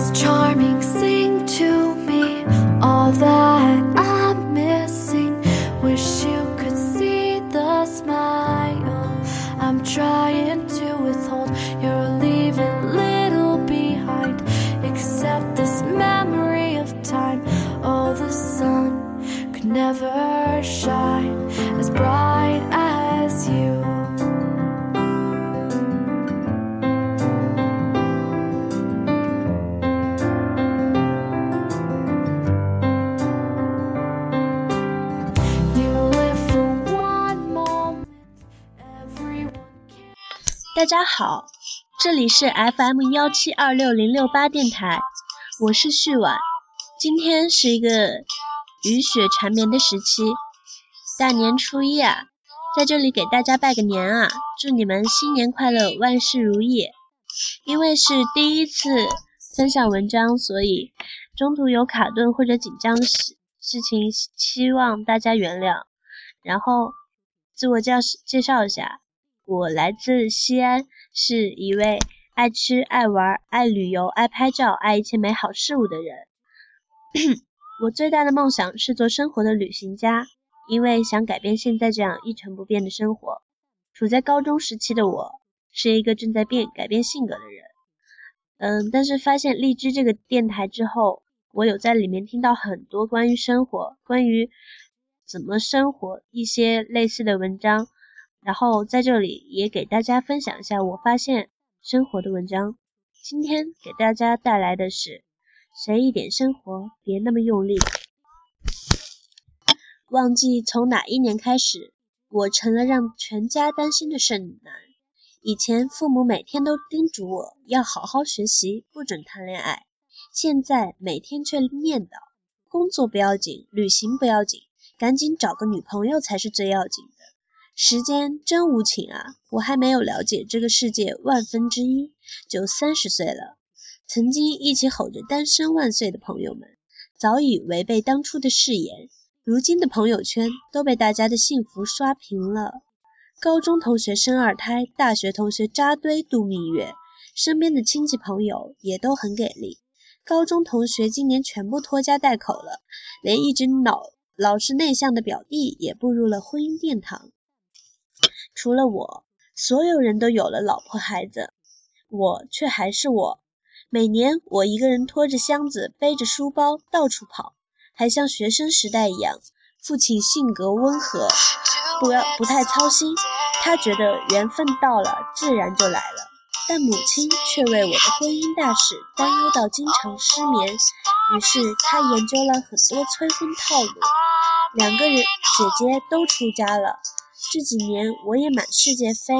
It's Charming, sing to me all that I'm missing. Wish you could see the smile I'm trying to withhold. You're leaving little behind, except this memory of time. Oh, the sun could never. 大家好，这里是 FM 幺七二六零六八电台，我是旭婉。今天是一个雨雪缠绵的时期，大年初一啊，在这里给大家拜个年啊，祝你们新年快乐，万事如意。因为是第一次分享文章，所以中途有卡顿或者紧张的事事情，希望大家原谅。然后自我介绍介绍一下，我来自西安，是一位爱吃、爱玩、爱旅游、爱拍照、爱一切美好事物的人。我最大的梦想是做生活的旅行家，因为想改变现在这样一成不变的生活。处在高中时期的我，是一个正在变改变性格的人。嗯，但是发现荔枝这个电台之后，我有在里面听到很多关于生活、关于怎么生活一些类似的文章，然后在这里也给大家分享一下我发现生活的文章。今天给大家带来的是。谁一点生活，别那么用力。忘记从哪一年开始，我成了让全家担心的剩男。以前父母每天都叮嘱我要好好学习，不准谈恋爱，现在每天却念叨：工作不要紧，旅行不要紧，赶紧找个女朋友才是最要紧。时间真无情啊！我还没有了解这个世界万分之一，就三十岁了。曾经一起吼着“单身万岁”的朋友们，早已违背当初的誓言。如今的朋友圈都被大家的幸福刷屏了。高中同学生二胎，大学同学扎堆度蜜月，身边的亲戚朋友也都很给力。高中同学今年全部拖家带口了，连一直老老实内向的表弟也步入了婚姻殿堂。除了我，所有人都有了老婆孩子，我却还是我。每年我一个人拖着箱子，背着书包到处跑，还像学生时代一样。父亲性格温和，不要不太操心，他觉得缘分到了，自然就来了。但母亲却为我的婚姻大事担忧到经常失眠，于是他研究了很多催婚套路。两个人姐姐都出家了，这几年我也满世界飞，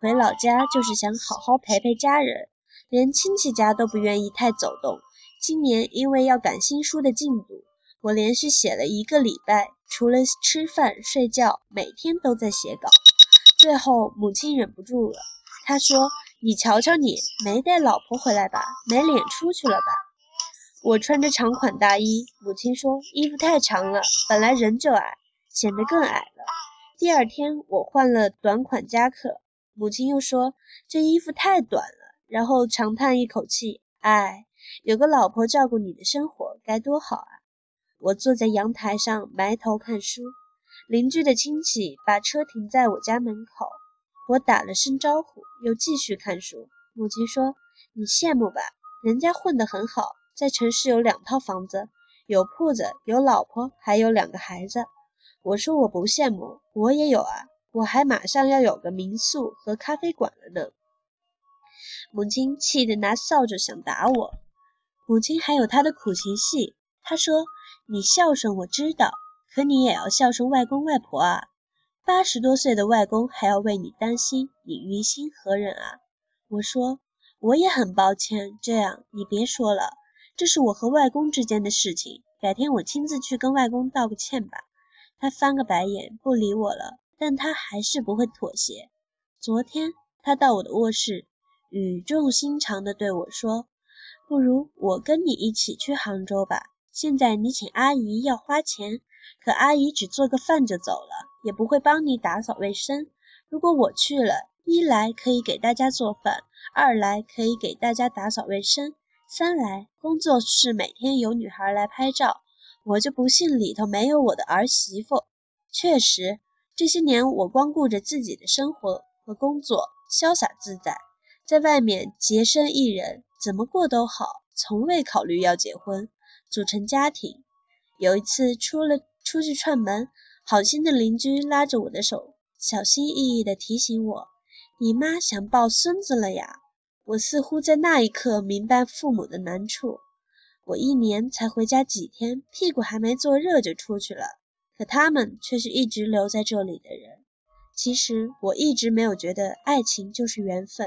回老家就是想好好陪陪家人。连亲戚家都不愿意太走动。今年因为要赶新书的进度，我连续写了一个礼拜，除了吃饭睡觉，每天都在写稿。最后母亲忍不住了，她说：“你瞧瞧你，没带老婆回来吧？没脸出去了吧？”我穿着长款大衣，母亲说：“衣服太长了，本来人就矮，显得更矮。”第二天我换了短款夹克，母亲又说：“这衣服太短了。”然后长叹一口气，唉，有个老婆照顾你的生活该多好啊！我坐在阳台上埋头看书，邻居的亲戚把车停在我家门口，我打了声招呼，又继续看书。母亲说：“你羡慕吧，人家混得很好，在城市有两套房子，有铺子，有老婆，还有两个孩子。”我说：“我不羡慕，我也有啊，我还马上要有个民宿和咖啡馆了呢。”母亲气得拿扫帚想打我。母亲还有她的苦情戏。她说：“你孝顺我知道，可你也要孝顺外公外婆啊。八十多岁的外公还要为你担心，你于心何忍啊？”我说：“我也很抱歉。这样，你别说了，这是我和外公之间的事情。改天我亲自去跟外公道个歉吧。”他翻个白眼，不理我了。但他还是不会妥协。昨天他到我的卧室。语重心长地对我说：“不如我跟你一起去杭州吧。现在你请阿姨要花钱，可阿姨只做个饭就走了，也不会帮你打扫卫生。如果我去了，一来可以给大家做饭，二来可以给大家打扫卫生，三来工作室每天有女孩来拍照，我就不信里头没有我的儿媳妇。确实，这些年我光顾着自己的生活和工作，潇洒自在。”在外面洁身一人，怎么过都好，从未考虑要结婚，组成家庭。有一次出了出去串门，好心的邻居拉着我的手，小心翼翼地提醒我：“你妈想抱孙子了呀。”我似乎在那一刻明白父母的难处。我一年才回家几天，屁股还没坐热就出去了，可他们却是一直留在这里的人。其实我一直没有觉得爱情就是缘分。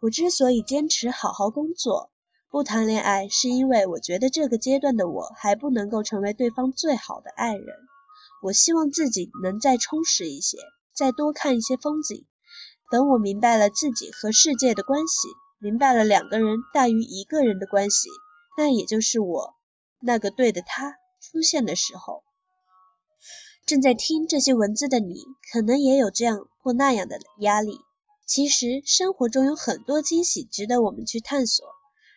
我之所以坚持好好工作，不谈恋爱，是因为我觉得这个阶段的我还不能够成为对方最好的爱人。我希望自己能再充实一些，再多看一些风景。等我明白了自己和世界的关系，明白了两个人大于一个人的关系，那也就是我那个对的他出现的时候。正在听这些文字的你，可能也有这样或那样的压力。其实生活中有很多惊喜值得我们去探索，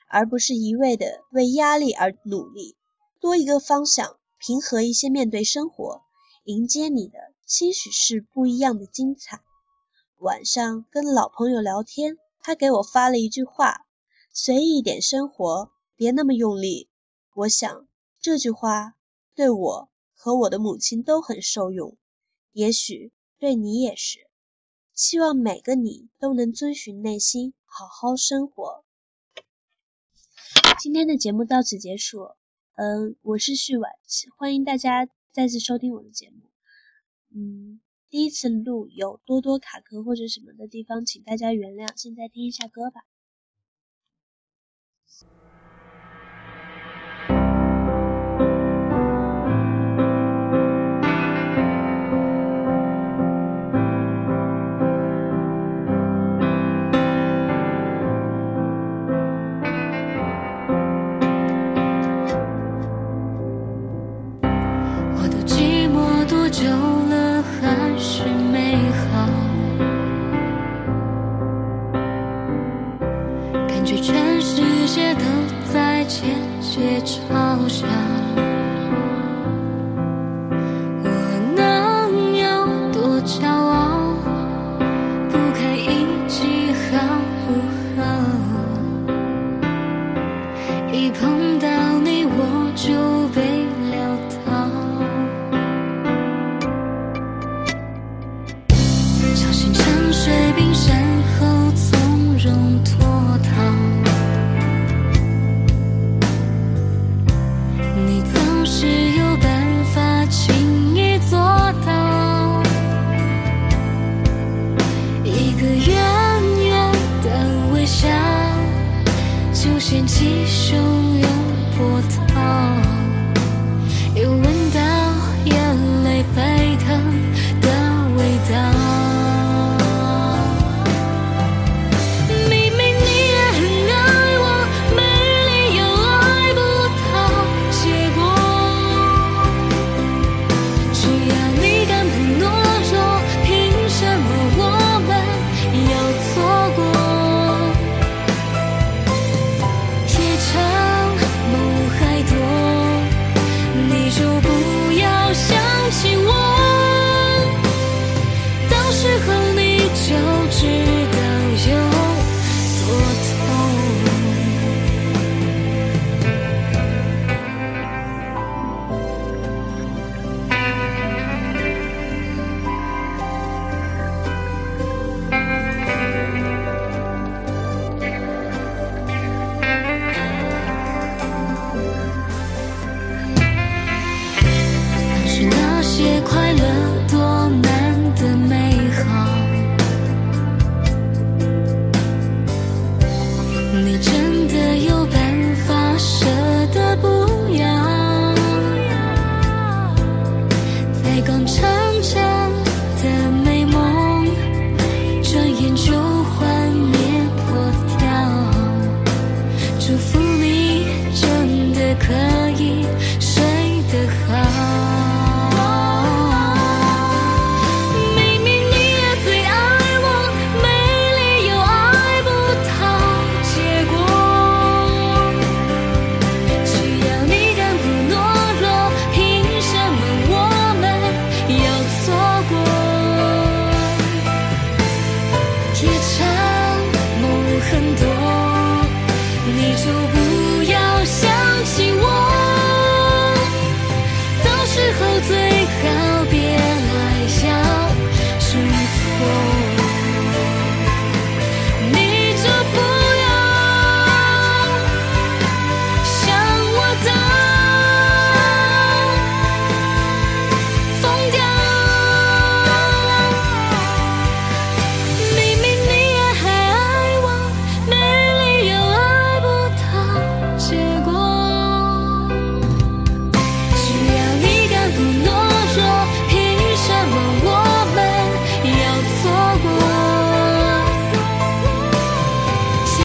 而不是一味的为压力而努力。多一个方向，平和一些面对生活，迎接你的，兴许是不一样的精彩。晚上跟老朋友聊天，他给我发了一句话：“随意一点生活，别那么用力。”我想这句话对我。和我的母亲都很受用，也许对你也是。希望每个你都能遵循内心，好好生活。今天的节目到此结束。嗯，我是旭婉，欢迎大家再次收听我的节目。嗯，第一次录有多多卡壳或者什么的地方，请大家原谅。现在听一下歌吧。间接嘲笑我能有多骄傲不堪一击好不好一碰到你我就被